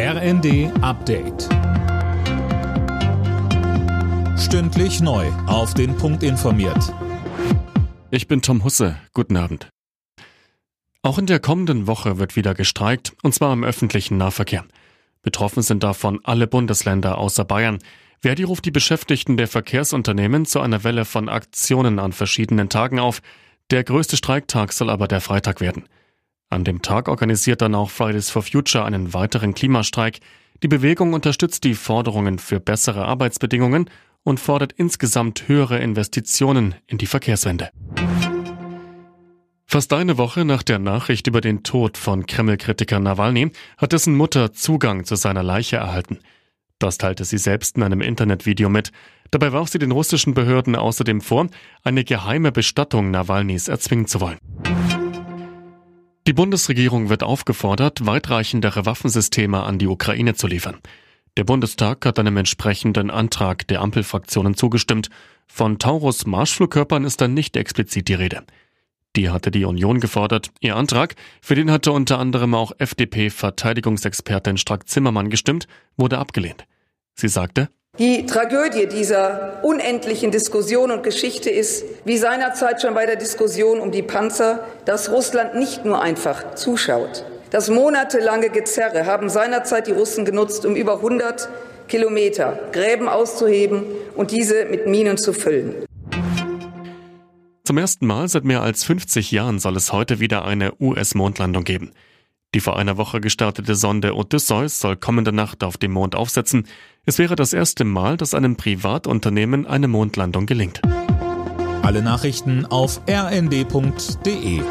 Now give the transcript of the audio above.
RND Update. Stündlich neu. Auf den Punkt informiert. Ich bin Tom Husse. Guten Abend. Auch in der kommenden Woche wird wieder gestreikt, und zwar im öffentlichen Nahverkehr. Betroffen sind davon alle Bundesländer außer Bayern. Verdi ruft die Beschäftigten der Verkehrsunternehmen zu einer Welle von Aktionen an verschiedenen Tagen auf. Der größte Streiktag soll aber der Freitag werden. An dem Tag organisiert dann auch Fridays for Future einen weiteren Klimastreik. Die Bewegung unterstützt die Forderungen für bessere Arbeitsbedingungen und fordert insgesamt höhere Investitionen in die Verkehrswende. Fast eine Woche nach der Nachricht über den Tod von Kreml-Kritiker Nawalny hat dessen Mutter Zugang zu seiner Leiche erhalten. Das teilte sie selbst in einem Internetvideo mit. Dabei warf sie den russischen Behörden außerdem vor, eine geheime Bestattung Nawalnys erzwingen zu wollen. Die Bundesregierung wird aufgefordert, weitreichendere Waffensysteme an die Ukraine zu liefern. Der Bundestag hat einem entsprechenden Antrag der Ampelfraktionen zugestimmt. Von Taurus Marschflugkörpern ist dann nicht explizit die Rede. Die hatte die Union gefordert. Ihr Antrag, für den hatte unter anderem auch FDP-Verteidigungsexpertin Strack-Zimmermann gestimmt, wurde abgelehnt. Sie sagte, die Tragödie dieser unendlichen Diskussion und Geschichte ist, wie seinerzeit schon bei der Diskussion um die Panzer, dass Russland nicht nur einfach zuschaut. Das monatelange Gezerre haben seinerzeit die Russen genutzt, um über 100 Kilometer Gräben auszuheben und diese mit Minen zu füllen. Zum ersten Mal seit mehr als 50 Jahren soll es heute wieder eine US-Mondlandung geben. Die vor einer Woche gestartete Sonde Odysseus soll kommende Nacht auf dem Mond aufsetzen. Es wäre das erste Mal, dass einem Privatunternehmen eine Mondlandung gelingt. Alle Nachrichten auf rnd.de